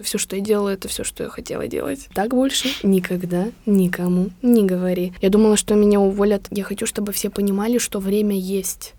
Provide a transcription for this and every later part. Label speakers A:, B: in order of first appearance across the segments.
A: Все, что я делала, это все, что я хотела делать. Так больше никогда никому не говори. Я думала, что меня уволят. Я хочу, чтобы все понимали, что время есть.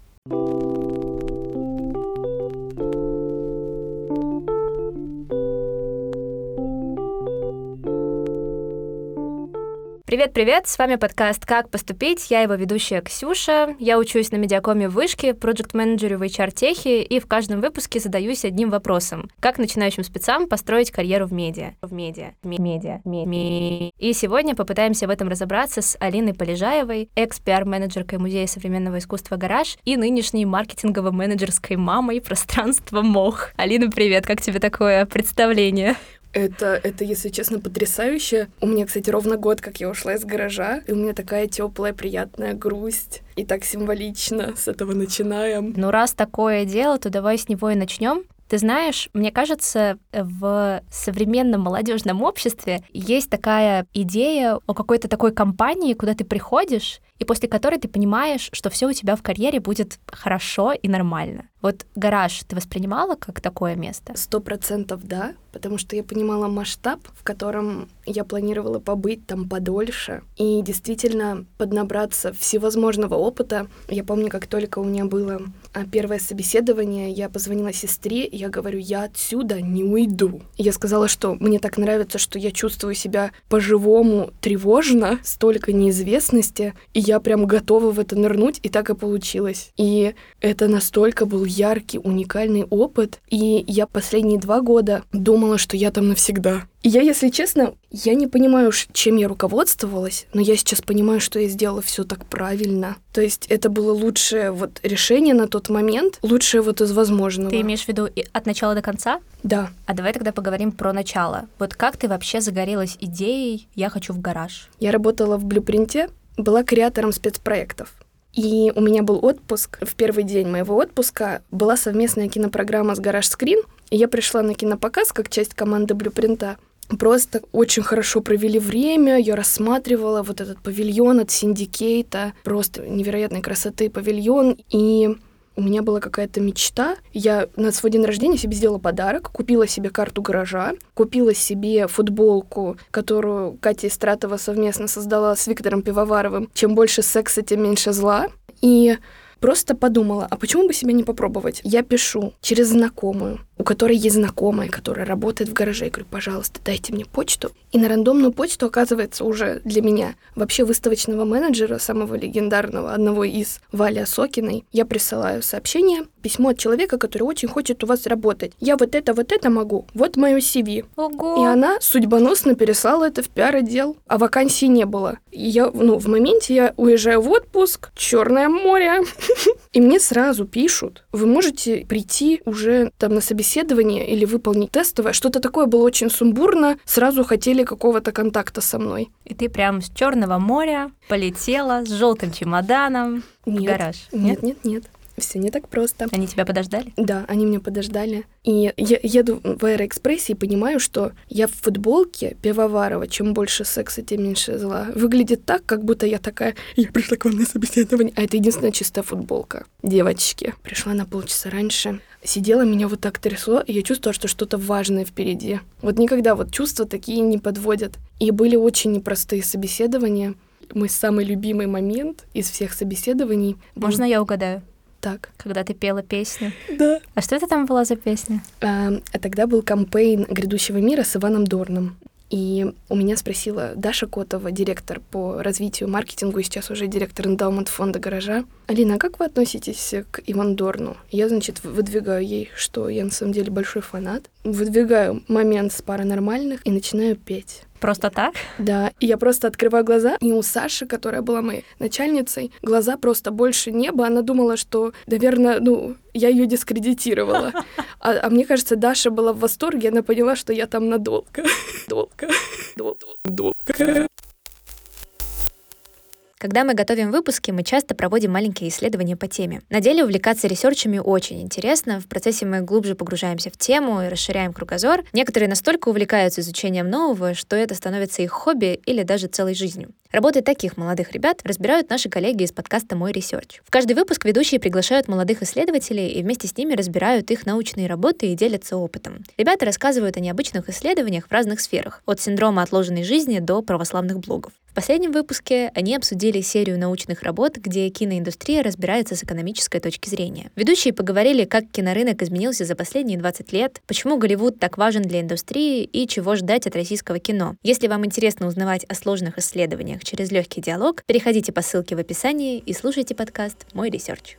B: Привет-привет, с вами подкаст «Как поступить?». Я его ведущая Ксюша. Я учусь на медиакоме в Вышке, проект-менеджеру в HR-техе, и в каждом выпуске задаюсь одним вопросом. Как начинающим спецам построить карьеру в медиа? В медиа. Медиа. Медиа. И сегодня попытаемся в этом разобраться с Алиной Полежаевой, экс-пиар-менеджеркой Музея современного искусства «Гараж» и нынешней маркетингово-менеджерской мамой пространства МОХ. Алина, привет, как тебе такое представление?
A: Это, это, если честно, потрясающе. У меня, кстати, ровно год, как я ушла из гаража, и у меня такая теплая, приятная грусть. И так символично с этого начинаем.
B: Ну, раз такое дело, то давай с него и начнем. Ты знаешь, мне кажется, в современном молодежном обществе есть такая идея о какой-то такой компании, куда ты приходишь, и после которой ты понимаешь, что все у тебя в карьере будет хорошо и нормально. Вот гараж ты воспринимала как такое место?
A: Сто процентов да, потому что я понимала масштаб, в котором я планировала побыть там подольше и действительно поднабраться всевозможного опыта. Я помню, как только у меня было а, первое собеседование, я позвонила сестре, и я говорю, я отсюда не уйду. Я сказала, что мне так нравится, что я чувствую себя по-живому тревожно, столько неизвестности, и я прям готова в это нырнуть, и так и получилось. И это настолько был яркий, уникальный опыт, и я последние два года думала, что я там навсегда. И я, если честно, я не понимаю, чем я руководствовалась, но я сейчас понимаю, что я сделала все так правильно. То есть это было лучшее вот решение на тот момент, лучшее вот из возможного.
B: Ты имеешь в виду от начала до конца?
A: Да.
B: А давай тогда поговорим про начало. Вот как ты вообще загорелась идеей «я хочу в гараж»?
A: Я работала в Блюпринте, была креатором спецпроектов. И у меня был отпуск. В первый день моего отпуска была совместная кинопрограмма с «Garage Screen», и я пришла на кинопоказ как часть команды Блюпринта просто очень хорошо провели время. Я рассматривала вот этот павильон от Синдикейта, просто невероятной красоты павильон. И у меня была какая-то мечта. Я на свой день рождения себе сделала подарок, купила себе карту гаража, купила себе футболку, которую Катя Истратова совместно создала с Виктором Пивоваровым. Чем больше секса, тем меньше зла. И просто подумала, а почему бы себя не попробовать? Я пишу через знакомую, у которой есть знакомая, которая работает в гараже. Я говорю, пожалуйста, дайте мне почту. И на рандомную почту, оказывается, уже для меня, вообще выставочного менеджера, самого легендарного, одного из, Вали Осокиной, я присылаю сообщение, письмо от человека, который очень хочет у вас работать. Я вот это, вот это могу. Вот мое CV.
B: Ого.
A: И она судьбоносно переслала это в пиар-отдел, а вакансии не было. И я, ну, в моменте я уезжаю в отпуск, Черное море, и мне сразу пишут, вы можете прийти уже там на собеседование или выполнить тестовое. Что-то такое было очень сумбурно, сразу хотели какого-то контакта со мной.
B: И ты прям с Черного моря полетела с желтым чемоданом
A: нет,
B: в гараж.
A: Нет, нет, нет. Все не так просто.
B: Они тебя подождали?
A: Да, они меня подождали. И я еду в Аэроэкспрессе и понимаю, что я в футболке Пивоварова, чем больше секса, тем меньше зла. Выглядит так, как будто я такая, я пришла к вам на собеседование, а это единственная чистая футболка. Девочки. Пришла на полчаса раньше, сидела, меня вот так трясло, и я чувствовала, что что-то важное впереди. Вот никогда вот чувства такие не подводят. И были очень непростые собеседования. Мой самый любимый момент из всех собеседований.
B: Можно я угадаю?
A: Так.
B: Когда ты пела песню.
A: Да.
B: А что это там была за песня?
A: А, а тогда был кампейн грядущего мира с Иваном Дорном. И у меня спросила Даша Котова, директор по развитию маркетингу, и сейчас уже директор эндаумент фонда «Гаража». Алина, а как вы относитесь к Иван Дорну? Я, значит, выдвигаю ей, что я на самом деле большой фанат. Выдвигаю момент с паранормальных и начинаю петь.
B: Просто так?
A: Да. И я просто открываю глаза, и у Саши, которая была моей начальницей, глаза просто больше неба. Она думала, что, наверное, ну, я ее дискредитировала. А, а мне кажется, Даша была в восторге, она поняла, что я там надолго. Долго. Долго. Долго.
B: Когда мы готовим выпуски, мы часто проводим маленькие исследования по теме. На деле увлекаться ресерчами очень интересно. В процессе мы глубже погружаемся в тему и расширяем кругозор. Некоторые настолько увлекаются изучением нового, что это становится их хобби или даже целой жизнью. Работы таких молодых ребят разбирают наши коллеги из подкаста «Мой ресерч». В каждый выпуск ведущие приглашают молодых исследователей и вместе с ними разбирают их научные работы и делятся опытом. Ребята рассказывают о необычных исследованиях в разных сферах, от синдрома отложенной жизни до православных блогов. В последнем выпуске они обсудили серию научных работ, где киноиндустрия разбирается с экономической точки зрения. Ведущие поговорили, как кинорынок изменился за последние 20 лет, почему Голливуд так важен для индустрии и чего ждать от российского кино. Если вам интересно узнавать о сложных исследованиях через легкий диалог, переходите по ссылке в описании и слушайте подкаст «Мой ресерч».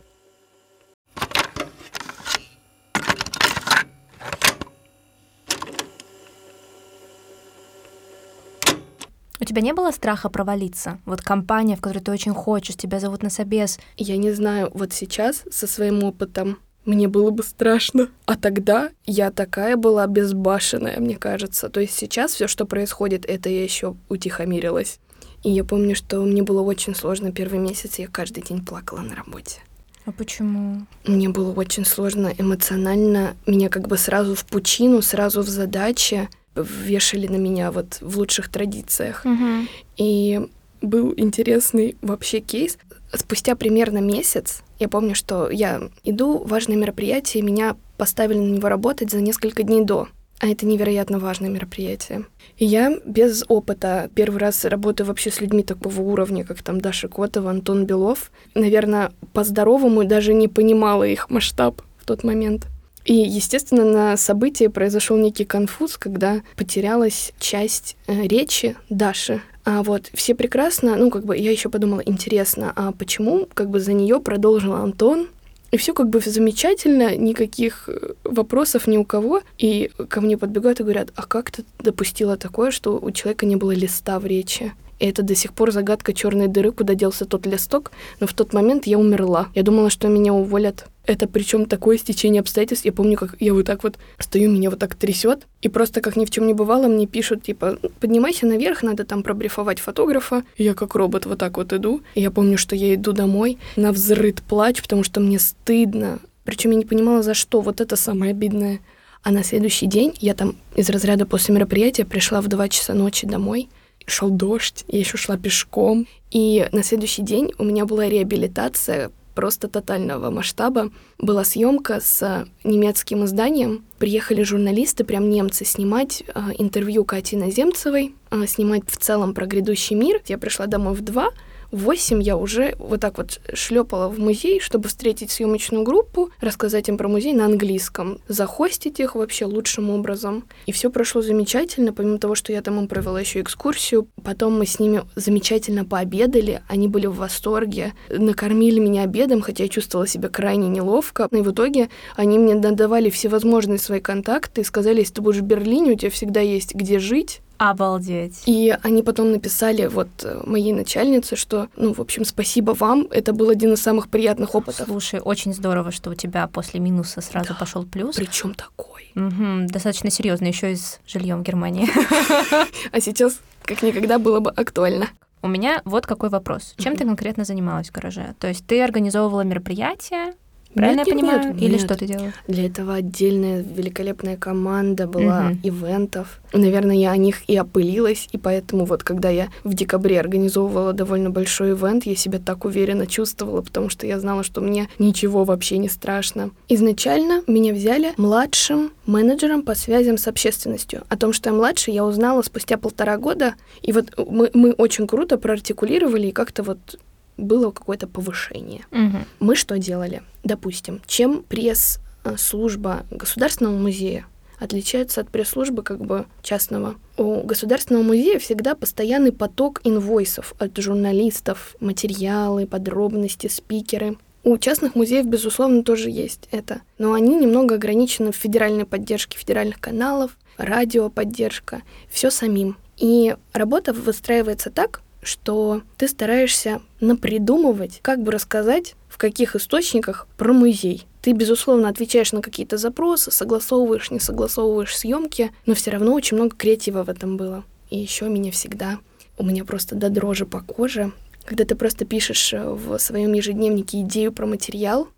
B: У тебя не было страха провалиться? Вот компания, в которой ты очень хочешь, тебя зовут на собес.
A: Я не знаю, вот сейчас со своим опытом мне было бы страшно. А тогда я такая была безбашенная, мне кажется. То есть сейчас все, что происходит, это я еще утихомирилась. И я помню, что мне было очень сложно первый месяц, я каждый день плакала на работе.
B: А почему?
A: Мне было очень сложно эмоционально. Меня как бы сразу в пучину, сразу в задачи вешали на меня вот в лучших традициях.
B: Угу.
A: И был интересный вообще кейс. Спустя примерно месяц, я помню, что я иду, важное мероприятие, меня поставили на него работать за несколько дней до. А это невероятно важное мероприятие. И я без опыта первый раз работаю вообще с людьми такого уровня, как там Даша Котова, Антон Белов. Наверное, по-здоровому даже не понимала их масштаб в тот момент. И, естественно, на событии произошел некий конфуз, когда потерялась часть э, речи Даши. А вот все прекрасно, ну, как бы я еще подумала, интересно, а почему как бы за нее продолжил Антон, и все как бы замечательно, никаких э, вопросов ни у кого. И ко мне подбегают и говорят, а как ты допустила такое, что у человека не было листа в речи? И это до сих пор загадка черной дыры, куда делся тот листок. Но в тот момент я умерла. Я думала, что меня уволят. Это причем такое стечение обстоятельств. Я помню, как я вот так вот стою, меня вот так трясет. И просто как ни в чем не бывало, мне пишут, типа, поднимайся наверх, надо там пробрифовать фотографа. И я как робот вот так вот иду. И я помню, что я иду домой на взрыт плач, потому что мне стыдно. Причем я не понимала, за что. Вот это самое обидное. А на следующий день я там из разряда после мероприятия пришла в 2 часа ночи домой шел дождь, я еще шла пешком. И на следующий день у меня была реабилитация просто тотального масштаба. Была съемка с немецким изданием. Приехали журналисты, прям немцы, снимать э, интервью Кати Наземцевой, э, снимать в целом про грядущий мир. Я пришла домой в два, в 8 я уже вот так вот шлепала в музей, чтобы встретить съемочную группу, рассказать им про музей на английском, захостить их вообще лучшим образом. И все прошло замечательно, помимо того, что я там им провела еще экскурсию. Потом мы с ними замечательно пообедали, они были в восторге, накормили меня обедом, хотя я чувствовала себя крайне неловко. И в итоге они мне надавали всевозможные свои контакты и сказали, если ты будешь в Берлине, у тебя всегда есть где жить,
B: Обалдеть.
A: И они потом написали вот э, моей начальнице, что, ну, в общем, спасибо вам, это был один из самых приятных опытов.
B: Слушай, очень здорово, что у тебя после минуса сразу
A: Да.
B: пошел плюс.
A: Причем такой.
B: Мгм, достаточно серьезно, еще и с жильем в Германии.
A: А сейчас как никогда было бы актуально.
B: У меня вот какой вопрос. Чем ты конкретно занималась в гараже? То есть ты организовывала мероприятия, правильно
A: Нет,
B: я
A: нет,
B: понимаю?
A: нет,
B: Или
A: нет.
B: что ты делала?
A: Для этого отдельная великолепная команда была
B: Мгм.
A: ивентов. Наверное, я о них и опылилась, и поэтому вот когда я в декабре организовывала довольно большой ивент, я себя так уверенно чувствовала, потому что я знала, что мне ничего вообще не страшно. Изначально меня взяли младшим менеджером по связям с общественностью. О том, что я младше, я узнала спустя полтора года, и вот мы, мы очень круто проартикулировали, и как-то вот было какое-то повышение.
B: Мгм.
A: Мы что делали? Допустим, чем пресс-служба Государственного музея отличается от пресс-службы как бы частного. У Государственного музея всегда постоянный поток инвойсов от журналистов, материалы, подробности, спикеры. У частных музеев, безусловно, тоже есть это. Но они немного ограничены в федеральной поддержке федеральных каналов, радиоподдержка, все самим. И работа выстраивается так, что ты стараешься напридумывать, как бы рассказать, в каких источниках про музей. Ты, безусловно, отвечаешь на какие-то запросы, согласовываешь, не согласовываешь съемки, но все равно очень много креатива в этом было. И еще меня всегда, у меня просто до дрожи по коже, когда ты просто пишешь э, в своем ежедневнике идею про материал,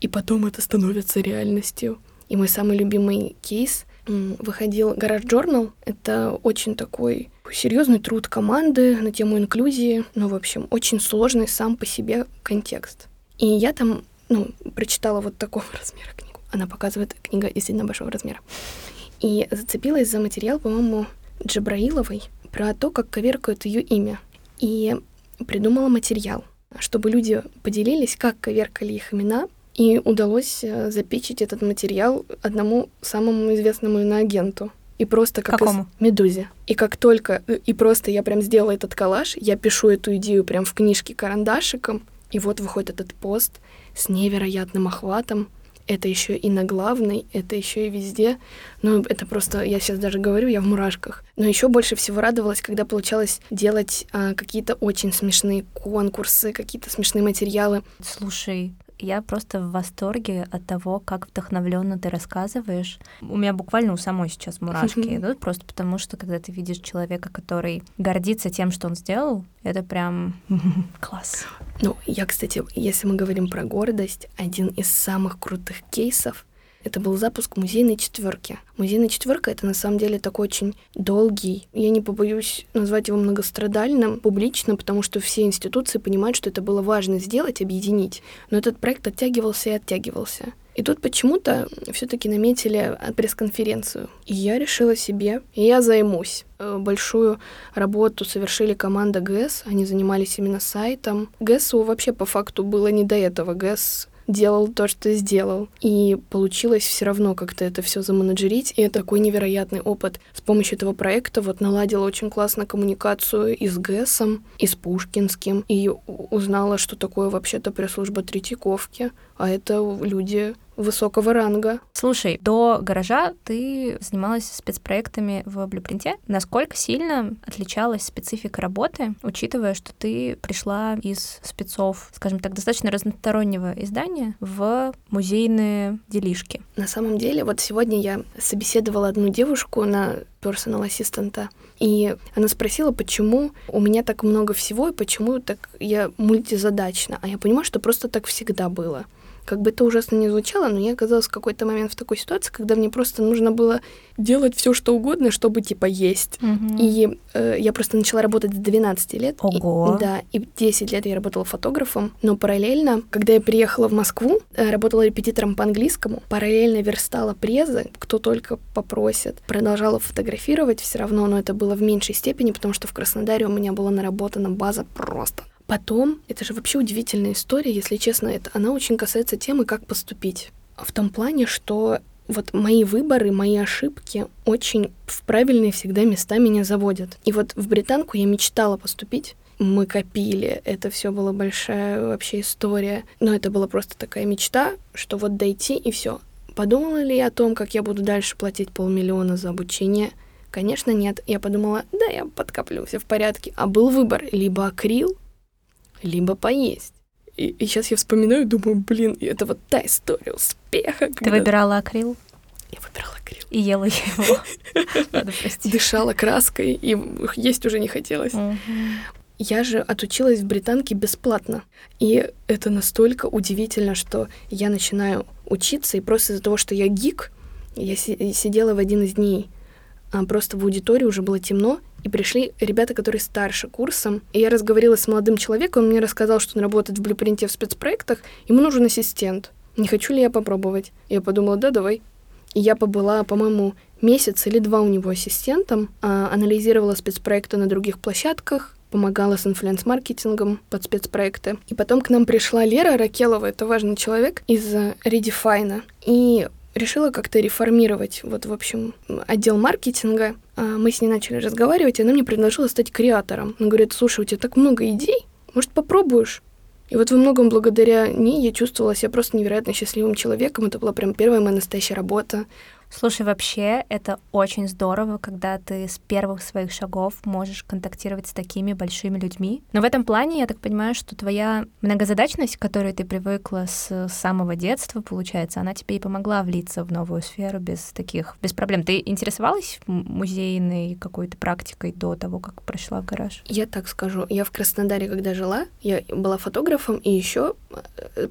A: и потом это становится реальностью. И мой самый любимый кейс — выходил Гараж Journal. Это очень такой серьезный труд команды на тему инклюзии. Ну, в общем, очень сложный сам по себе контекст. И я там, ну, прочитала вот такого размера книгу. Она показывает, книга действительно большого размера. И зацепилась за материал, по-моему, Джабраиловой про то, как коверкают ее имя. И придумала материал, чтобы люди поделились, как коверкали их имена, и удалось э, запечить этот материал одному самому известному иноагенту. И просто как
B: Какому?
A: из Медузе. И как только... э, И просто я прям сделала этот коллаж, я пишу эту идею прям в книжке карандашиком, и вот выходит этот пост с невероятным охватом. Это еще и на главной, это еще и везде. Ну, это просто, я сейчас даже говорю, я в мурашках. Но еще больше всего радовалась, когда получалось делать а, какие-то очень смешные конкурсы, какие-то смешные материалы.
B: Слушай, я просто в восторге от того, как вдохновленно ты рассказываешь. У меня буквально у самой сейчас мурашки идут, просто потому что, когда ты видишь человека, который гордится тем, что он сделал, это прям класс.
A: Ну, я, кстати, если мы говорим про гордость, один из самых крутых кейсов это был запуск музейной четверки. Музейная четверка это на самом деле такой очень долгий, я не побоюсь назвать его многострадальным публично, потому что все институции понимают, что это было важно сделать, объединить. Но этот проект оттягивался и оттягивался. И тут почему-то все-таки наметили пресс-конференцию. И я решила себе, я займусь. Э, Большую работу совершили команда ГЭС, они занимались именно сайтом. ГЭСу вообще по факту было не до этого. ГЭС делал то, что сделал. И получилось все равно как-то это все заменеджерить. И это такой невероятный опыт. С помощью этого проекта вот наладила очень классно коммуникацию и с ГЭСом, и с Пушкинским. И узнала, что такое вообще-то пресс-служба Третьяковки. А это люди высокого ранга.
B: Слушай, до гаража ты занималась спецпроектами в Блюпринте. Насколько сильно отличалась специфика работы, учитывая, что ты пришла из спецов, скажем так, достаточно разностороннего издания в музейные делишки?
A: На самом деле, вот сегодня я собеседовала одну девушку на персонал ассистента, и она спросила, почему у меня так много всего, и почему так я мультизадачна. А я понимаю, что просто так всегда было. Как бы это ужасно не звучало, но я оказалась в какой-то момент в такой ситуации, когда мне просто нужно было делать все, что угодно, чтобы типа есть.
B: Мгм.
A: И э, я просто начала работать с 12 лет. И-
B: Ого.
A: да, и 10 лет я работала фотографом. Но параллельно, когда я приехала в Москву, э, работала репетитором по английскому, параллельно верстала презы, кто только попросит. Продолжала фотографировать все равно, но это было в меньшей степени, потому что в Краснодаре у меня была наработана база просто. Потом, это же вообще удивительная история, если честно, это она очень касается темы, как поступить. В том плане, что вот мои выборы, мои ошибки очень в правильные всегда места меня заводят. И вот в британку я мечтала поступить. Мы копили, это все была большая вообще история. Но это была просто такая мечта, что вот дойти и все. Подумала ли я о том, как я буду дальше платить полмиллиона за обучение? Конечно, нет. Я подумала, да, я подкоплю, все в порядке. А был выбор либо акрил, либо поесть. И, сейчас я вспоминаю, думаю, блин, и это вот та история успеха.
B: Ты
A: когда
B: выбирала акрил
A: Я выбирала акрил.
B: и ела его. Надо простить.
A: Дышала краской, и есть уже не хотелось. Я же отучилась в британке бесплатно. И это настолько удивительно, что я начинаю учиться, и просто из-за того, что я гик, я си- сидела в один из дней а, просто в аудитории, уже было темно, и пришли ребята, которые старше курсом. И я разговаривала с молодым человеком, он мне рассказал, что он работает в Блюпринте в спецпроектах, ему нужен ассистент. Не хочу ли я попробовать? Я подумала, да, давай. И я побыла, по-моему, месяц или два у него ассистентом, а, анализировала спецпроекты на других площадках, помогала с инфлюенс-маркетингом под спецпроекты. И потом к нам пришла Лера Ракелова, это важный человек из э, Redefine, и решила как-то реформировать, вот, в общем, отдел маркетинга. А, Мы с ней начали разговаривать, и она мне предложила стать креатором. Она говорит, слушай, у тебя так много идей, может, попробуешь? И вот во многом благодаря ней я чувствовала себя просто невероятно счастливым человеком. Это была прям первая моя настоящая работа.
B: Слушай, вообще это очень здорово, когда ты с первых своих шагов можешь контактировать с такими большими людьми. Но в этом плане я так понимаю, что твоя многозадачность, к которой ты привыкла с самого детства, получается, она тебе и помогла влиться в новую сферу без таких, без проблем. Ты интересовалась музейной какой-то практикой до того, как прошла в гараж?
A: Я так скажу, я в Краснодаре, когда жила, я была фотографом и еще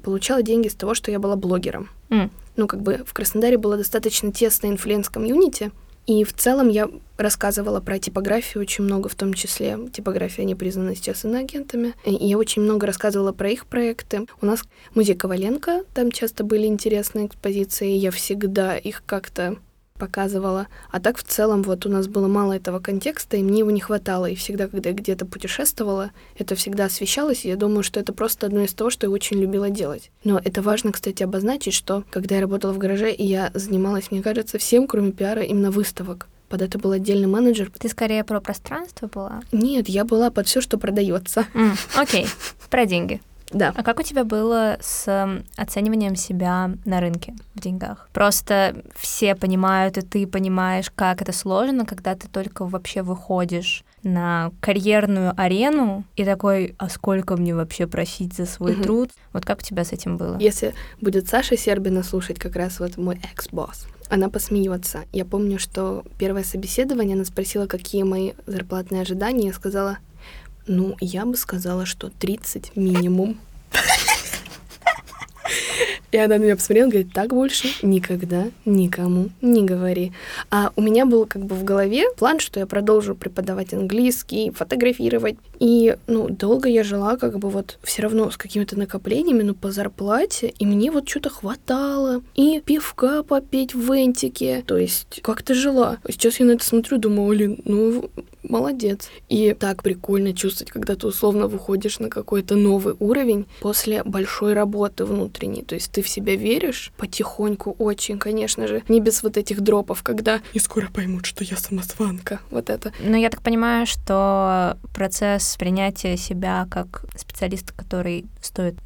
A: получала деньги с того, что я была блогером.
B: М.
A: ну, как бы в Краснодаре было достаточно тесное influence -комьюнити, и в целом я рассказывала про типографию очень много, в том числе типография, они признаны сейчас иноагентами. И я очень много рассказывала про их проекты. У нас музей Коваленко, там часто были интересные экспозиции, я всегда их как-то показывала. А так в целом вот у нас было мало этого контекста, и мне его не хватало. И всегда, когда я где-то путешествовала, это всегда освещалось, и я думаю, что это просто одно из того, что я очень любила делать. Но это важно, кстати, обозначить, что когда я работала в гараже, и я занималась, мне кажется, всем, кроме пиара, именно выставок. Под это был отдельный менеджер.
B: Ты скорее про пространство была?
A: Нет, я была под все, что продается.
B: Mm, окей, про деньги.
A: Да.
B: А как у тебя было с оцениванием себя на рынке в деньгах? Просто все понимают, и ты понимаешь, как это сложно, когда ты только вообще выходишь на карьерную арену и такой, а сколько мне вообще просить за свой угу. труд? Вот как у тебя с этим было?
A: Если будет Саша Сербина слушать, как раз вот мой экс-босс, она посмеется. Я помню, что первое собеседование, она спросила, какие мои зарплатные ожидания, я сказала, ну, я бы сказала, что 30 минимум. И она на меня посмотрела говорит, так больше никогда никому не говори. А у меня был как бы в голове план, что я продолжу преподавать английский, фотографировать. И, ну, долго я жила как бы вот все равно с какими-то накоплениями, ну, по зарплате, и мне вот что-то хватало. И пивка попить в вентике. То есть как-то жила. Сейчас я на это смотрю, думаю, Олин, ну, молодец. И так прикольно чувствовать, когда ты условно выходишь на какой-то новый уровень после большой работы внутренней. То есть ты в себя веришь потихоньку очень, конечно же, не без вот этих дропов, когда и скоро поймут, что я самозванка. Вот это.
B: Ну, я так понимаю, что процесс принятия себя как специалиста, который стоит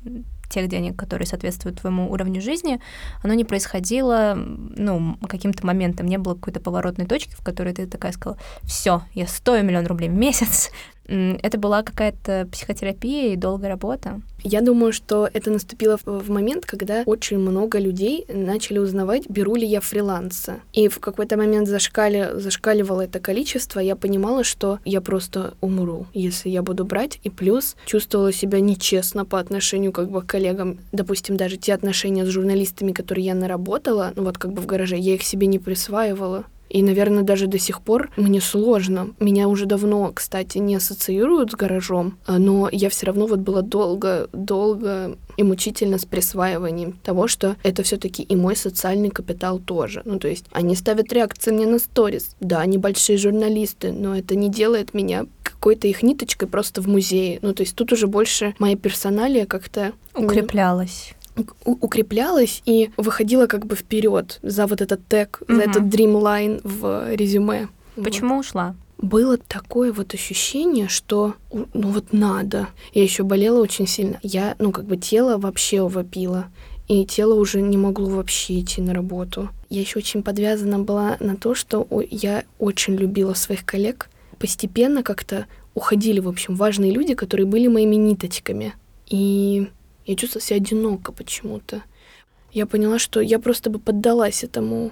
B: тех денег, которые соответствуют твоему уровню жизни, оно не происходило, ну, каким-то моментом, не было какой-то поворотной точки, в которой ты такая сказала, все, я стою миллион рублей в месяц, это была какая-то психотерапия и долгая работа.
A: Я думаю, что это наступило в момент, когда очень много людей начали узнавать, беру ли я фриланса. И в какой-то момент зашкали, зашкаливало это количество, я понимала, что я просто умру, если я буду брать. И плюс чувствовала себя нечестно по отношению как бы к коллегам. Допустим, даже те отношения с журналистами, которые я наработала, ну вот как бы в гараже, я их себе не присваивала. И, наверное, даже до сих пор мне сложно. Меня уже давно, кстати, не ассоциируют с гаражом, а, но я все равно вот была долго, долго и мучительно с присваиванием того, что это все-таки и мой социальный капитал тоже. Ну, то есть они ставят реакции мне на сторис. Да, они большие журналисты, но это не делает меня какой-то их ниточкой просто в музее. Ну, то есть тут уже больше моя персоналия как-то...
B: Укреплялась
A: укреплялась и выходила как бы вперед за вот этот тег, угу. за этот дримлайн в резюме.
B: Почему вот. ушла?
A: Было такое вот ощущение, что ну вот надо. Я еще болела очень сильно. Я, ну как бы тело вообще вопило. И тело уже не могло вообще идти на работу. Я еще очень подвязана была на то, что я очень любила своих коллег. Постепенно как-то уходили, в общем, важные люди, которые были моими ниточками. И я чувствовала себя одиноко почему-то. Я поняла, что я просто бы поддалась этому.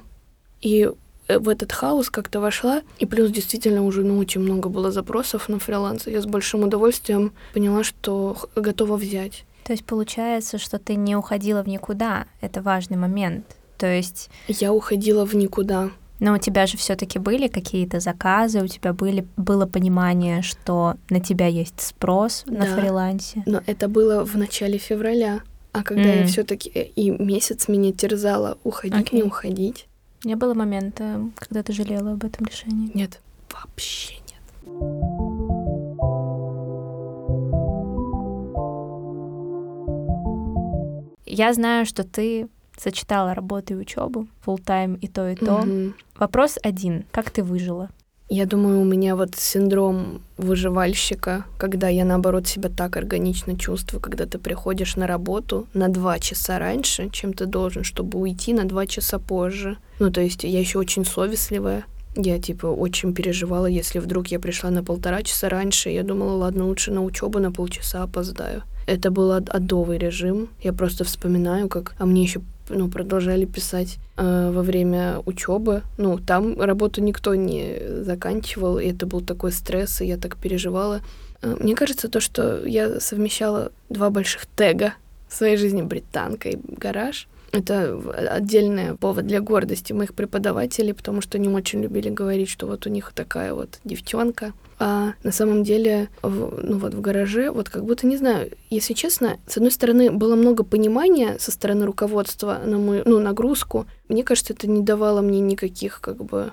A: И э, в этот хаос как-то вошла. И плюс действительно уже ну, очень много было запросов на фриланс. Я с большим удовольствием поняла, что готова взять.
B: То есть получается, что ты не уходила в никуда. Это важный момент. То есть...
A: Я уходила в никуда.
B: Но у тебя же все-таки были какие-то заказы, у тебя были, было понимание, что на тебя есть спрос да, на фрилансе.
A: Но это было в начале февраля. А когда mm. я все-таки э, и месяц меня терзала, уходить, okay. не уходить.
B: Не было момента, когда ты жалела об этом решении?
A: Нет, вообще нет.
B: Я знаю, что ты сочетала работу и учебу, full тайм и то, и то. Угу. Вопрос один. Как ты выжила?
A: Я думаю, у меня вот синдром выживальщика, когда я, наоборот, себя так органично чувствую, когда ты приходишь на работу на два часа раньше, чем ты должен, чтобы уйти на два часа позже. Ну, то есть я еще очень совестливая. Я, типа, очень переживала, если вдруг я пришла на полтора часа раньше, я думала, ладно, лучше на учебу на полчаса опоздаю. Это был адовый режим. Я просто вспоминаю, как... А мне еще ну, продолжали писать э, во время учебы. Ну, там работу никто не заканчивал, и это был такой стресс, и я так переживала. Э, мне кажется, то, что я совмещала два больших тега в своей жизни, британка и гараж, Это отдельный повод для гордости моих преподавателей, потому что они очень любили говорить, что вот у них такая вот девчонка. А на самом деле, в, ну вот в гараже, вот как будто, не знаю, если честно, с одной стороны, было много понимания со стороны руководства на мою, ну, нагрузку. Мне кажется, это не давало мне никаких, как бы,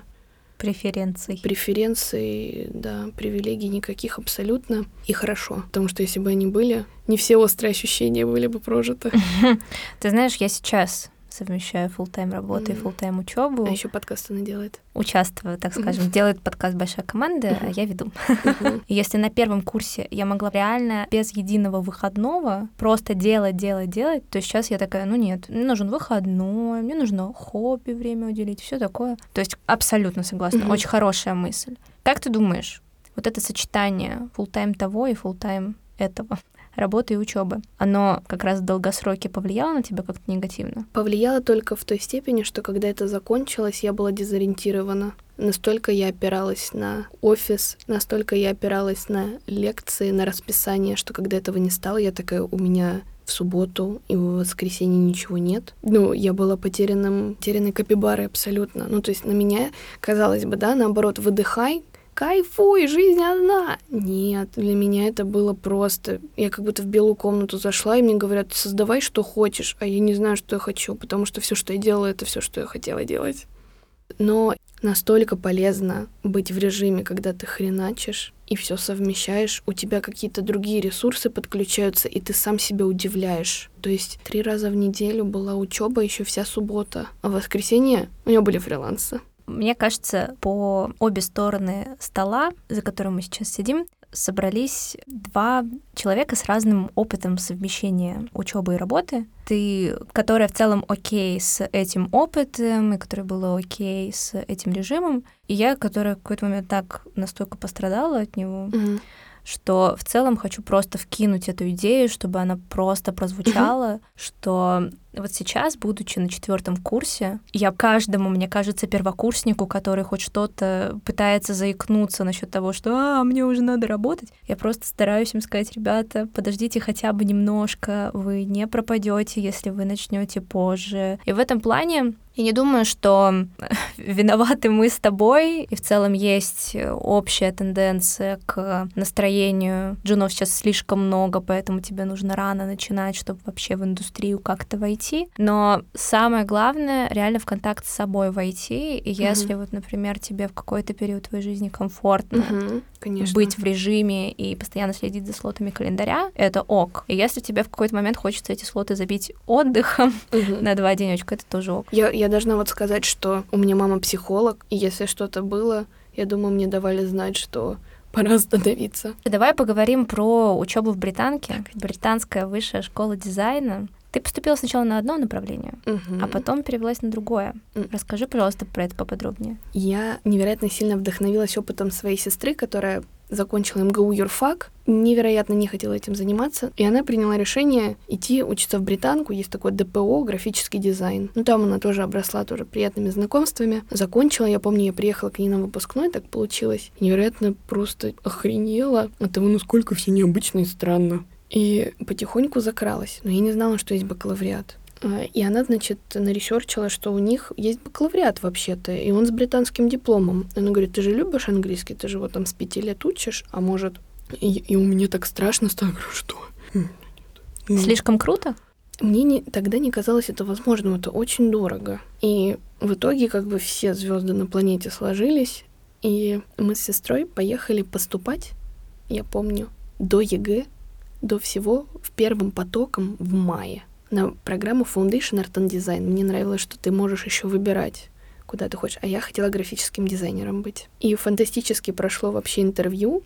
B: Преференций.
A: Преференций, да, привилегий никаких абсолютно. И хорошо, потому что если бы они были, не все острые ощущения были бы прожиты.
B: Ты знаешь, я сейчас совмещаю full-time работу mm. и full-time учебу.
A: А еще подкаст она делает.
B: Участвую, так скажем. Mm-hmm. Делает подкаст большая команда, mm-hmm. а я веду. Mm-hmm. Если на первом курсе я могла реально без единого выходного просто делать, делать, делать, то сейчас я такая, ну нет, мне нужен выходной, мне нужно хобби время уделить, все такое. То есть абсолютно согласна. Mm-hmm. Очень хорошая мысль. Как ты думаешь, вот это сочетание full-time того и full-time этого, работы и учебы. Оно как раз в долгосроке повлияло на тебя как-то негативно?
A: Повлияло только в той степени, что когда это закончилось, я была дезориентирована. Настолько я опиралась на офис, настолько я опиралась на лекции, на расписание, что когда этого не стало, я такая, у меня в субботу и в воскресенье ничего нет. Ну, я была потерянным, потерянной капибарой абсолютно. Ну, то есть на меня, казалось бы, да, наоборот, выдыхай, кайфуй, жизнь одна. Нет, для меня это было просто... Я как будто в белую комнату зашла, и мне говорят, создавай, что хочешь, а я не знаю, что я хочу, потому что все, что я делала, это все, что я хотела делать. Но настолько полезно быть в режиме, когда ты хреначишь и все совмещаешь, у тебя какие-то другие ресурсы подключаются, и ты сам себя удивляешь. То есть три раза в неделю была учеба, еще вся суббота, а в воскресенье у меня были фрилансы.
B: Мне кажется, по обе стороны стола, за которым мы сейчас сидим, собрались два человека с разным опытом совмещения учебы и работы. Ты, которая в целом окей с этим опытом, и которая была окей с этим режимом, и я, которая в какой-то момент так настолько пострадала от него, mm-hmm что в целом хочу просто вкинуть эту идею, чтобы она просто прозвучала, mm-hmm. что вот сейчас, будучи на четвертом курсе, я каждому, мне кажется, первокурснику, который хоть что-то пытается заикнуться насчет того, что а, мне уже надо работать, я просто стараюсь им сказать, ребята, подождите хотя бы немножко, вы не пропадете, если вы начнете позже. И в этом плане я не думаю, что виноваты мы с тобой, и в целом есть общая тенденция к настроению. Джунов сейчас слишком много, поэтому тебе нужно рано начинать, чтобы вообще в индустрию как-то войти. Но самое главное — реально в контакт с собой войти, и если mm-hmm. вот, например, тебе в какой-то период твоей жизни комфортно. Конечно. быть в режиме и постоянно следить за слотами календаря, это ок. И если тебе в какой-то момент хочется эти слоты забить отдыхом mm-hmm. на два денечка, это тоже ок.
A: Я, я должна вот сказать, что у меня мама психолог, и если что-то было, я думаю, мне давали знать, что пора остановиться.
B: Давай поговорим про учебу в Британке. Британская высшая школа дизайна. Ты поступила сначала на одно направление, угу. а потом перевелась на другое. Угу. Расскажи, пожалуйста, про это поподробнее.
A: Я невероятно сильно вдохновилась опытом своей сестры, которая закончила МГУ юрфак, невероятно не хотела этим заниматься, и она приняла решение идти учиться в британку, есть такой ДПО, графический дизайн. Ну, там она тоже обросла тоже приятными знакомствами. Закончила, я помню, я приехала к ней на выпускной, так получилось. Невероятно просто охренела от того, насколько все необычно и странно. И потихоньку закралась, но я не знала, что есть бакалавриат. А, и она, значит, наресерчила, что у них есть бакалавриат вообще-то, и он с британским дипломом. Она говорит, ты же любишь английский, ты же вот там с пяти лет учишь, а может... И, и у меня так страшно стало, говорю, что?
B: Слишком круто?
A: Мне не, тогда не казалось это возможным, это очень дорого. И в итоге как бы все звезды на планете сложились, и мы с сестрой поехали поступать, я помню, до ЕГЭ, до всего в первым потоком в мае на программу Foundation Art and Design. Мне нравилось, что ты можешь еще выбирать куда ты хочешь. А я хотела графическим дизайнером быть. И фантастически прошло вообще интервью.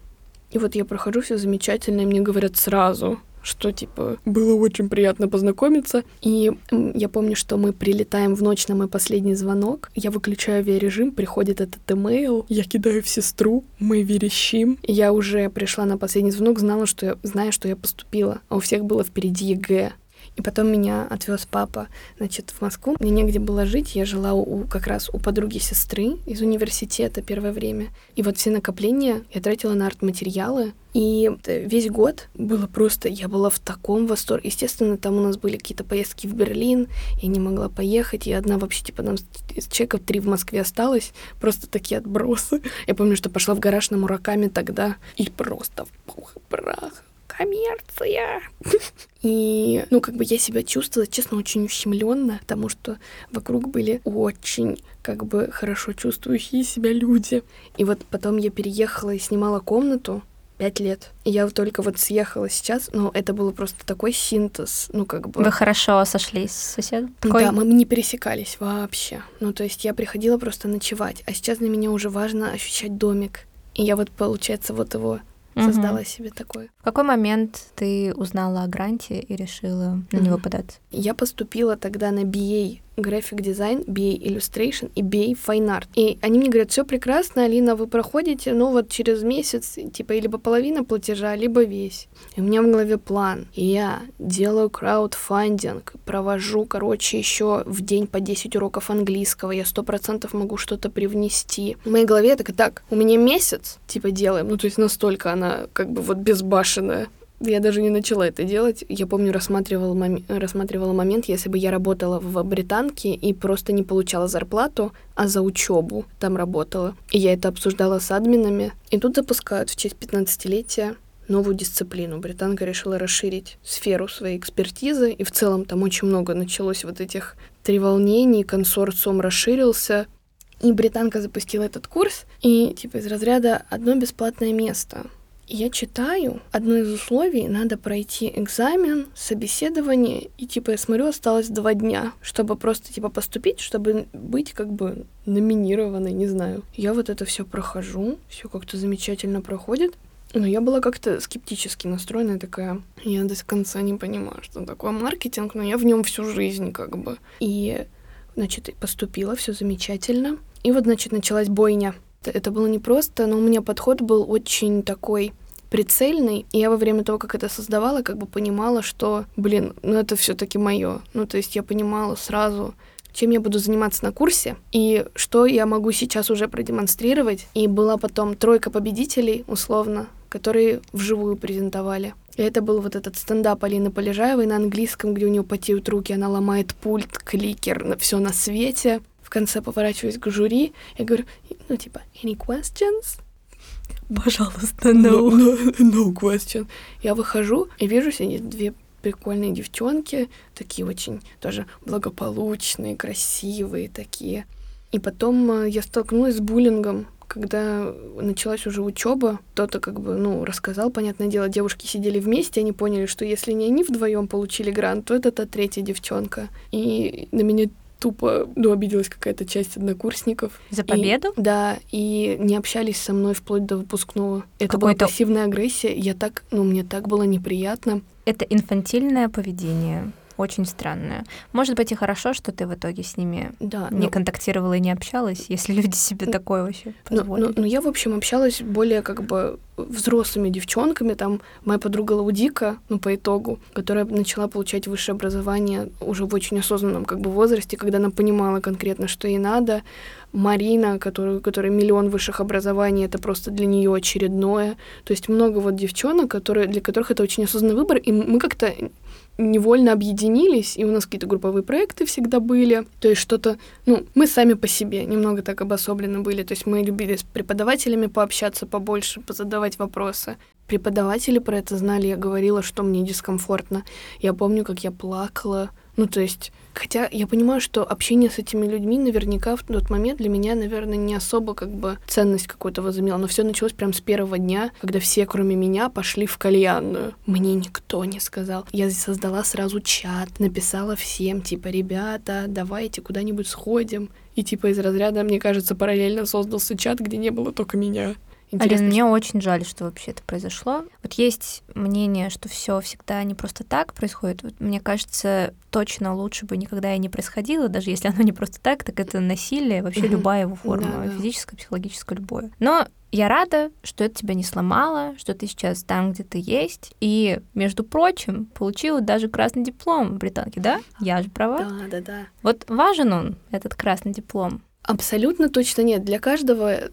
A: И вот я прохожу, все замечательно, и мне говорят сразу, что, типа, было очень приятно познакомиться. И я помню, что мы прилетаем в ночь на мой последний звонок. Я выключаю авиарежим, приходит этот имейл, я кидаю в сестру, мы верещим. Я уже пришла на последний звонок, знала, что я знаю, что я поступила. А у всех было впереди ЕГЭ. И потом меня отвез папа, значит, в Москву. Мне негде было жить. Я жила у, как раз у подруги сестры из университета первое время. И вот все накопления я тратила на арт-материалы. И весь год было просто... Я была в таком восторге. Естественно, там у нас были какие-то поездки в Берлин. Я не могла поехать. И одна вообще, типа, там из чеков три в Москве осталось. Просто такие отбросы. Я помню, что пошла в гараж на Мураками тогда. И просто в пух и прах коммерция. И, ну, как бы я себя чувствовала, честно, очень ущемленно, потому что вокруг были очень, как бы, хорошо чувствующие себя люди. И вот потом я переехала и снимала комнату, пять лет. И я только вот съехала сейчас, но это было просто такой синтез, ну как бы...
B: Вы хорошо сошлись с соседом?
A: Такой... Да, мы не пересекались вообще. Ну то есть я приходила просто ночевать, а сейчас для меня уже важно ощущать домик. И я вот, получается, вот его создала себе такой.
B: В какой момент ты узнала о гранте и решила на него податься?
A: Я поступила тогда на BA Graphic Design, BA Illustration и BA Fine Art. И они мне говорят, все прекрасно, Алина, вы проходите, ну вот через месяц, типа, либо половина платежа, либо весь. И у меня в голове план. И я делаю краудфандинг, провожу, короче, еще в день по 10 уроков английского, я сто процентов могу что-то привнести. В моей голове так так, у меня месяц, типа, делаем, ну то есть настолько она как бы вот безбашенная. Я даже не начала это делать. Я помню, рассматривала, мом... рассматривала момент, если бы я работала в британке и просто не получала зарплату, а за учебу там работала. И я это обсуждала с админами. И тут запускают в честь 15-летия новую дисциплину. Британка решила расширить сферу своей экспертизы, и в целом там очень много началось вот этих треволнений, консорциум расширился, и британка запустила этот курс, и типа из разряда одно бесплатное место — я читаю, одно из условий, надо пройти экзамен, собеседование, и, типа, я смотрю, осталось два дня, чтобы просто, типа, поступить, чтобы быть, как бы, номинированной, не знаю. Я вот это все прохожу, все как-то замечательно проходит, но я была как-то скептически настроена, такая, я до конца не понимаю, что такое маркетинг, но я в нем всю жизнь, как бы. И, значит, поступила, все замечательно. И вот, значит, началась бойня. Это было непросто, но у меня подход был очень такой прицельный. И я во время того, как это создавала, как бы понимала, что, блин, ну это все-таки мое. Ну, то есть я понимала сразу, чем я буду заниматься на курсе и что я могу сейчас уже продемонстрировать. И была потом тройка победителей, условно, которые вживую презентовали. И это был вот этот стендап Алины Полежаевой на английском, где у нее потеют руки, она ломает пульт, кликер, все на свете. В конце поворачиваюсь к жюри и говорю, ну типа, any questions?
B: Пожалуйста, no.
A: no. No, no question. Я выхожу и вижу, сидят две прикольные девчонки, такие очень тоже благополучные, красивые такие. И потом э, я столкнулась с буллингом, когда началась уже учеба, кто-то как бы, ну, рассказал, понятное дело, девушки сидели вместе, они поняли, что если не они вдвоем получили грант, то это та третья девчонка. И на меня тупо, ну, обиделась какая-то часть однокурсников.
B: За победу?
A: И, да, и не общались со мной вплоть до выпускного. Это была пассивная агрессия, я так, ну, мне так было неприятно.
B: Это инфантильное поведение очень странная. Может быть, и хорошо, что ты в итоге с ними да, не но... контактировала и не общалась, если люди себе такое вообще
A: позволили. Ну, ну, ну, я, в общем, общалась более как бы взрослыми девчонками. Там моя подруга Лаудика, ну, по итогу, которая начала получать высшее образование уже в очень осознанном как бы возрасте, когда она понимала конкретно, что ей надо. Марина, которую, которая миллион высших образований, это просто для нее очередное. То есть много вот девчонок, которые, для которых это очень осознанный выбор, и мы как-то невольно объединились, и у нас какие-то групповые проекты всегда были. То есть что-то, ну, мы сами по себе немного так обособлены были. То есть мы любили с преподавателями пообщаться побольше, позадавать вопросы. Преподаватели про это знали, я говорила, что мне дискомфортно. Я помню, как я плакала, ну, то есть, хотя я понимаю, что общение с этими людьми наверняка в тот момент для меня, наверное, не особо как бы ценность какую-то возымело. Но все началось прям с первого дня, когда все, кроме меня, пошли в кальянную. Мне никто не сказал. Я создала сразу чат, написала всем, типа, ребята, давайте куда-нибудь сходим. И типа из разряда, мне кажется, параллельно создался чат, где не было только меня. Интересно,
B: Алин, мне очень жаль, что вообще это произошло. Вот есть мнение, что все всегда не просто так происходит. Вот мне кажется, точно лучше бы никогда и не происходило, даже если оно не просто так, так это насилие, вообще
A: Мгм.
B: любая его форма,
A: да.
B: физическая, психологическая, любое. Но я рада, что это тебя не сломало, что ты сейчас там, где ты есть. И, между прочим, получила даже красный диплом в британке, да? Я же права.
A: Да, да, да.
B: Вот важен он, этот красный диплом.
A: Абсолютно точно нет. Для каждого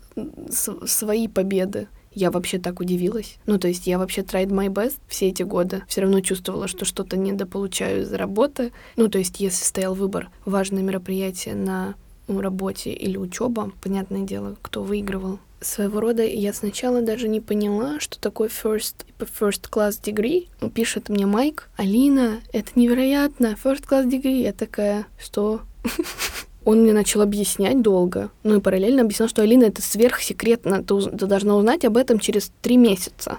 A: свои победы. Я вообще так удивилась. Ну, то есть я вообще tried my best все эти годы. Все равно чувствовала, что что-то недополучаю из работы. Ну, то есть если стоял выбор, важное мероприятие на работе или учеба, понятное дело, кто выигрывал. Своего рода я сначала даже не поняла, что такое first, first class degree. Пишет мне Майк, Алина, это невероятно, first class degree. Я такая, что? Он мне начал объяснять долго, ну и параллельно объяснял, что Алина это сверхсекретно, ты, ты должна узнать об этом через три месяца.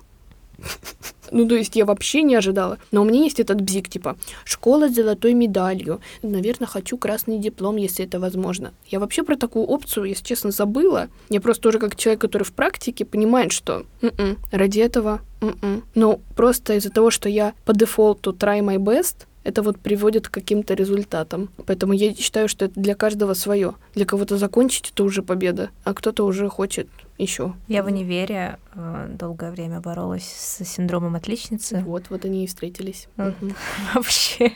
A: Ну, то есть я вообще не ожидала. Но у меня есть этот бзик, типа, школа с золотой медалью. Наверное, хочу красный диплом, если это возможно. Я вообще про такую опцию, если честно, забыла. Я просто уже как человек, который в практике, понимает, что «М-м, ради этого м-м». Но просто из-за того, что я по дефолту try my best, это вот приводит к каким-то результатам. Поэтому я считаю, что это для каждого свое. Для кого-то закончить это уже победа, а кто-то уже хочет еще.
B: Я в универе э, долгое время боролась с синдромом отличницы.
A: Вот, вот они и встретились.
B: Вообще.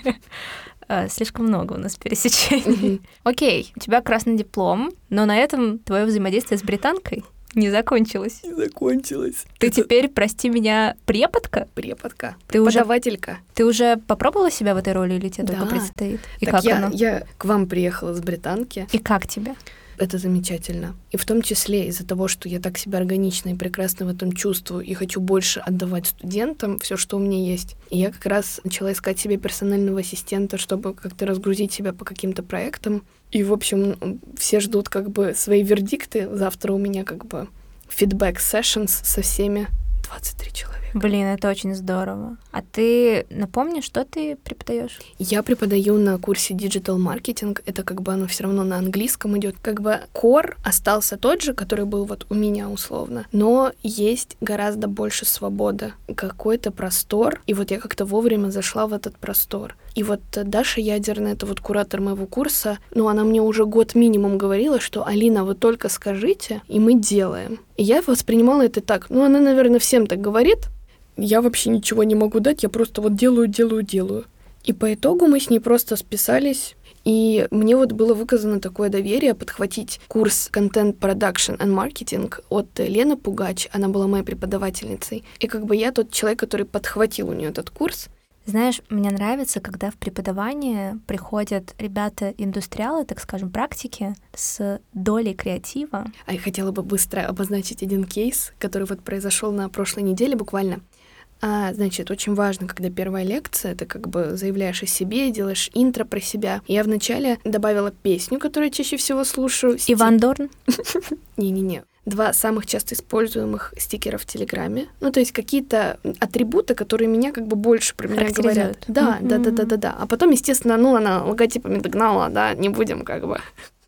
B: э, Слишком много у нас пересечений. Окей, у тебя красный диплом, но на этом твое взаимодействие с британкой не закончилось.
A: Не закончилось.
B: Ты
A: Это
B: теперь, прости меня, преподка?
A: преподка,
B: Ты уже-
A: преподавателька.
B: Ты уже попробовала себя в этой роли или тебе только
A: Да.
B: предстоит? И
A: так
B: как
A: я,
B: оно?
A: я к вам приехала с британки.
B: И как тебе?
A: Это замечательно. И в том числе из-за того, что я так себя органично и прекрасно в этом чувствую и хочу больше отдавать студентам все, что у меня есть. И я как раз начала искать себе персонального ассистента, чтобы как-то разгрузить себя по каким-то проектам. И, в общем, все ждут как бы свои вердикты. Завтра у меня как бы фидбэк sessions со всеми. 23 человека.
B: Блин, это очень здорово. А ты напомни, что ты преподаешь?
A: Я преподаю на курсе Digital Marketing. Это как бы оно все равно на английском идет. Как бы кор остался тот же, который был вот у меня условно. Но есть гораздо больше свободы, какой-то простор. И вот я как-то вовремя зашла в этот простор. И вот Даша Ядерная, это вот куратор моего курса, ну, она мне уже год минимум говорила, что «Алина, вы только скажите, и мы делаем». И я воспринимала это так. Ну, она, наверное, всем так говорит. Я вообще ничего не могу дать, я просто вот делаю, делаю, делаю. И по итогу мы с ней просто списались. И мне вот было выказано такое доверие подхватить курс Content Production and Marketing от Лены Пугач. Она была моей преподавательницей. И как бы я тот человек, который подхватил у нее этот курс.
B: Знаешь, мне нравится, когда в преподавание приходят ребята-индустриалы, так скажем, практики, с долей креатива.
A: А я хотела бы быстро обозначить один кейс, который вот произошел на прошлой неделе буквально. А, значит, очень важно, когда первая лекция, ты как бы заявляешь о себе, делаешь интро про себя. Я вначале добавила песню, которую я чаще всего слушаю. стих-
B: Иван Дорн?
A: Не-не-не. Два самых часто используемых стикера в Телеграме. Ну, то есть какие-то атрибуты, которые меня как бы больше про меня говорят. Да, да, да, да, да, да. А потом, естественно, ну, она логотипами догнала, да, не будем как бы.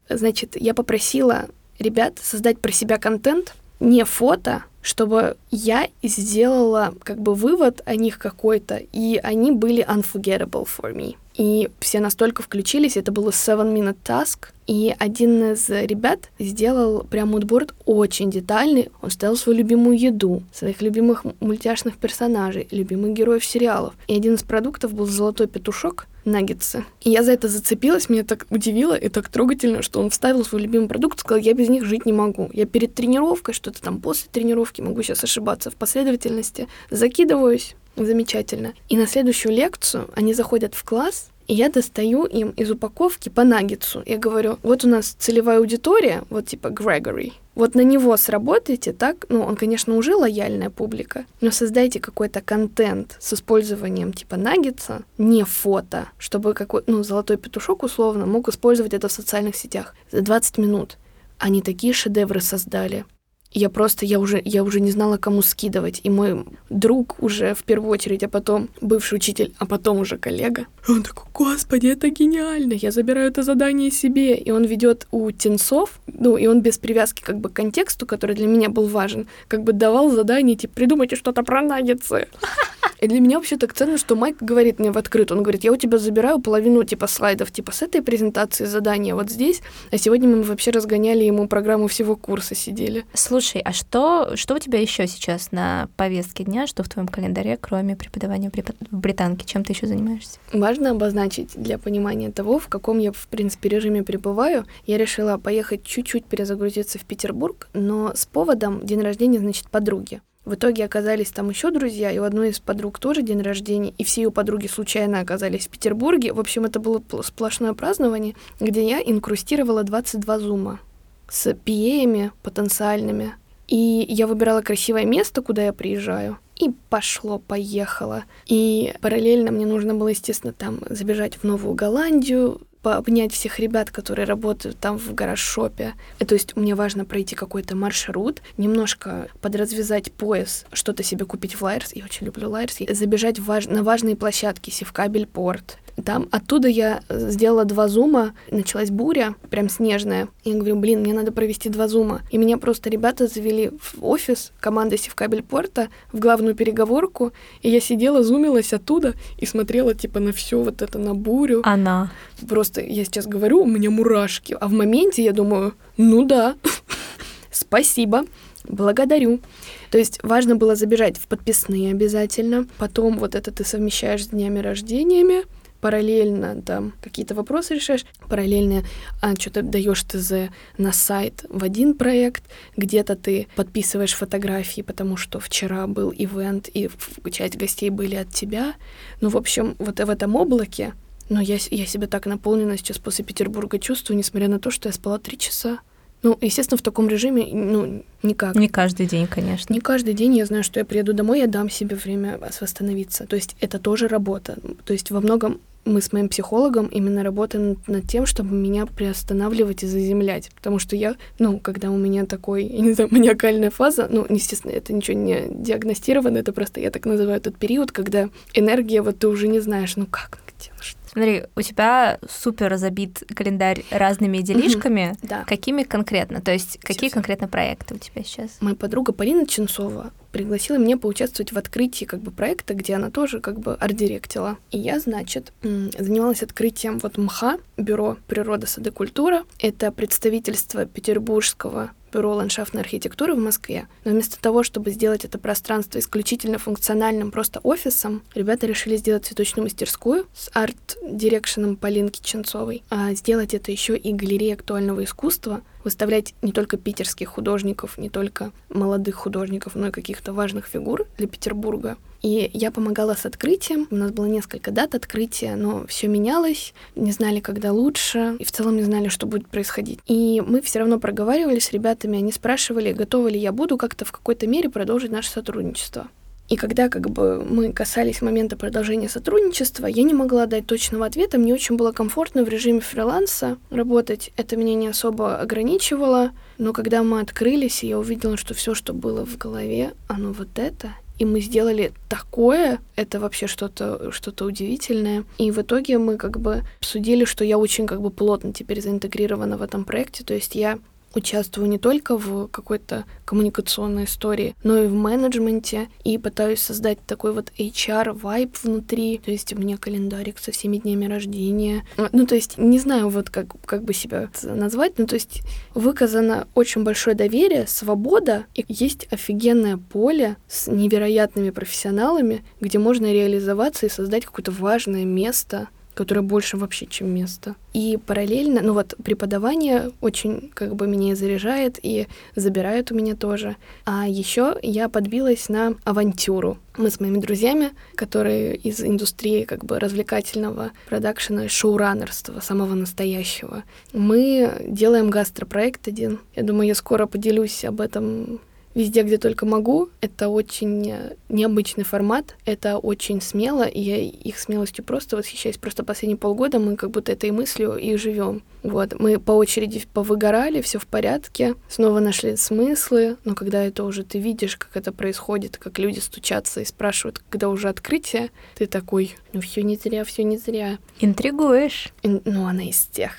A: Значит, я попросила ребят создать про себя контент, не фото, чтобы я сделала как бы вывод о них какой-то, и они были unforgettable for me. И все настолько включились, это было seven minute task, и один из ребят сделал прям мудборд очень детальный. Он ставил свою любимую еду, своих любимых мультяшных персонажей, любимых героев сериалов. И один из продуктов был золотой петушок, наггетсы. И я за это зацепилась, меня так удивило и так трогательно, что он вставил свой любимый продукт, сказал, я без них жить не могу. Я перед тренировкой, что-то там после тренировки, могу сейчас ошибаться в последовательности, закидываюсь, замечательно. И на следующую лекцию они заходят в класс, и я достаю им из упаковки по наггетсу. Я говорю, вот у нас целевая аудитория, вот типа Грегори. Вот на него сработайте так, ну, он, конечно, уже лояльная публика, но создайте какой-то контент с использованием типа наггетса, не фото, чтобы какой, ну, золотой петушок условно мог использовать это в социальных сетях за 20 минут. Они такие шедевры создали. Я просто, я уже, я уже не знала, кому скидывать. И мой друг уже в первую очередь, а потом бывший учитель, а потом уже коллега. Он такой, господи, это гениально, я забираю это задание себе. И он ведет у тенцов, ну, и он без привязки как бы к контексту, который для меня был важен, как бы давал задание, типа, придумайте что-то про наггетсы. И для меня вообще так ценно, что Майк говорит мне в открытую, он говорит, я у тебя забираю половину типа слайдов, типа с этой презентации задания вот здесь, а сегодня мы вообще разгоняли ему программу всего курса, сидели.
B: Слушай, а что, что у тебя еще сейчас на повестке дня, что в твоем календаре, кроме преподавания в британке? Чем ты еще занимаешься?
A: Важно обозначить для понимания того, в каком я, в принципе, режиме пребываю. Я решила поехать чуть-чуть перезагрузиться в Петербург, но с поводом день рождения, значит, подруги. В итоге оказались там еще друзья, и у одной из подруг тоже день рождения, и все ее подруги случайно оказались в Петербурге. В общем, это было сплошное празднование, где я инкрустировала 22 зума с пиеями потенциальными. И я выбирала красивое место, куда я приезжаю. И пошло-поехало. И параллельно мне нужно было, естественно, там забежать в Новую Голландию, пообнять всех ребят, которые работают там в гараж-шопе. Э, то есть мне важно пройти какой-то маршрут, немножко подразвязать пояс, что-то себе купить в Лайерс, я очень люблю Лайерс, забежать в важ... на важные площадки, Севкабель порт, там оттуда я сделала два зума, началась буря, прям снежная. Я говорю, блин, мне надо провести два зума. И меня просто ребята завели в офис команды Севкабельпорта в главную переговорку, и я сидела, зумилась оттуда и смотрела типа на все вот это, на бурю.
B: Она.
A: Просто я сейчас говорю, у меня мурашки, а в моменте я думаю, ну да, спасибо, благодарю. То есть важно было забежать в подписные обязательно. Потом вот это ты совмещаешь с днями рождениями параллельно там какие-то вопросы решаешь, параллельно а, что-то даешь ТЗ на сайт в один проект, где-то ты подписываешь фотографии, потому что вчера был ивент, и часть гостей были от тебя. Ну, в общем, вот в этом облаке, но я, я себя так наполнена сейчас после Петербурга чувствую, несмотря на то, что я спала три часа. Ну, естественно, в таком режиме, ну, никак.
B: Не каждый день, конечно.
A: Не каждый день я знаю, что я приеду домой, я дам себе время восстановиться. То есть это тоже работа. То есть во многом мы с моим психологом именно работаем над тем, чтобы меня приостанавливать и заземлять. Потому что я, ну, когда у меня такой, я не знаю, маниакальная фаза, ну, естественно, это ничего не диагностировано, это просто я так называю этот период, когда энергия, вот ты уже не знаешь, ну как, где, ну что
B: Смотри, у тебя супер забит календарь разными делишками.
A: Да.
B: Какими конкретно? То есть какие все, конкретно проекты у тебя сейчас?
A: Моя подруга Полина Ченцова пригласила меня поучаствовать в открытии как бы проекта, где она тоже как бы арт-директила. И я, значит, занималась открытием вот МХА, Бюро природы, сады, культура. Это представительство петербургского бюро ландшафтной архитектуры в Москве. Но вместо того, чтобы сделать это пространство исключительно функциональным, просто офисом, ребята решили сделать цветочную мастерскую с арт-дирекшеном Полинки Ченцовой, а сделать это еще и галереей актуального искусства, выставлять не только питерских художников, не только молодых художников, но и каких-то важных фигур для Петербурга. И я помогала с открытием. У нас было несколько дат открытия, но все менялось. Не знали, когда лучше. И в целом не знали, что будет происходить. И мы все равно проговаривали с ребятами. Они спрашивали, готова ли я буду как-то в какой-то мере продолжить наше сотрудничество. И когда как бы мы касались момента продолжения сотрудничества, я не могла дать точного ответа. Мне очень было комфортно в режиме фриланса работать. Это меня не особо ограничивало. Но когда мы открылись, и я увидела, что все, что было в голове, оно вот это, и мы сделали такое, это вообще что-то что удивительное. И в итоге мы как бы судили, что я очень как бы плотно теперь заинтегрирована в этом проекте, то есть я участвую не только в какой-то коммуникационной истории, но и в менеджменте, и пытаюсь создать такой вот HR-вайб внутри, то есть у меня календарик со всеми днями рождения. Ну, то есть не знаю вот как, как бы себя назвать, ну, то есть выказано очень большое доверие, свобода, и есть офигенное поле с невероятными профессионалами, где можно реализоваться и создать какое-то важное место которое больше вообще, чем место. И параллельно, ну вот преподавание очень как бы меня заряжает и забирает у меня тоже. А еще я подбилась на авантюру. Мы с моими друзьями, которые из индустрии как бы развлекательного продакшена, шоураннерства, самого настоящего, мы делаем гастропроект один. Я думаю, я скоро поделюсь об этом везде, где только могу. Это очень э, необычный формат, это очень смело, и я их смелостью просто восхищаюсь. Просто последние полгода мы как будто этой мыслью и живем. Вот, мы по очереди повыгорали, все в порядке, снова нашли смыслы, но когда это уже ты видишь, как это происходит, как люди стучатся и спрашивают, когда уже открытие, ты такой, ну все не зря, все не зря.
B: Интригуешь.
A: Ну, она из тех.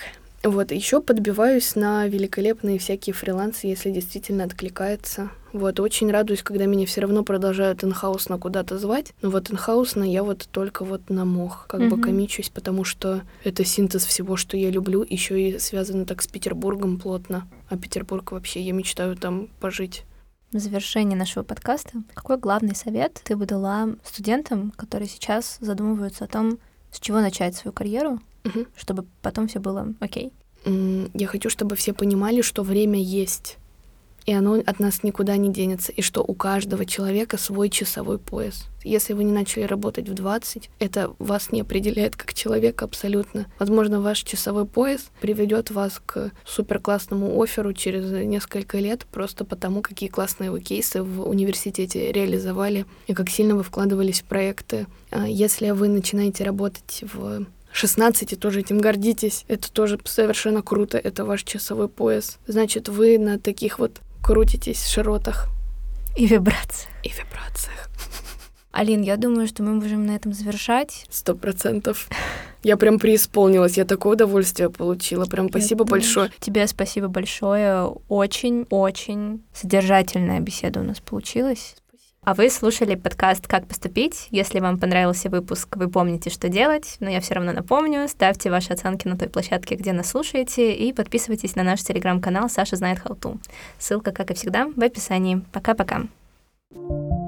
A: Вот, еще подбиваюсь на великолепные всякие фрилансы, если действительно откликается. Вот, очень радуюсь, когда меня все равно продолжают инхаусно куда-то звать. Но вот инхаусно я вот только вот на мох, как mm-hmm. бы комичусь, потому что это синтез всего, что я люблю, еще и связано так с Петербургом плотно. А Петербург вообще, я мечтаю там пожить.
B: В завершении нашего подкаста, какой главный совет ты бы дала студентам, которые сейчас задумываются о том, с чего начать свою карьеру, угу. чтобы потом все было окей.
A: Я хочу, чтобы все понимали, что время есть, и оно от нас никуда не денется, и что у каждого человека свой часовой пояс. Если вы не начали работать в 20, это вас не определяет как человека абсолютно. Возможно, ваш часовой пояс приведет вас к супер классному оферу через несколько лет, просто потому, какие классные вы кейсы в университете реализовали и как сильно вы вкладывались в проекты. А если вы начинаете работать в 16 тоже этим гордитесь. Это тоже совершенно круто. Это ваш часовой пояс. Значит, вы на таких вот крутитесь в широтах.
B: И вибрациях.
A: И вибрациях.
B: Алин, я думаю, что мы можем на этом завершать.
A: Сто процентов. Я прям преисполнилась, я такое удовольствие получила. Прям спасибо я большое.
B: Тебе спасибо большое. Очень-очень содержательная беседа у нас получилась. А вы слушали подкаст «Как поступить?». Если вам понравился выпуск, вы помните, что делать, но я все равно напомню, ставьте ваши оценки на той площадке, где нас слушаете, и подписывайтесь на наш телеграм-канал «Саша знает to». Ссылка, как и всегда, в описании. Пока-пока. thank you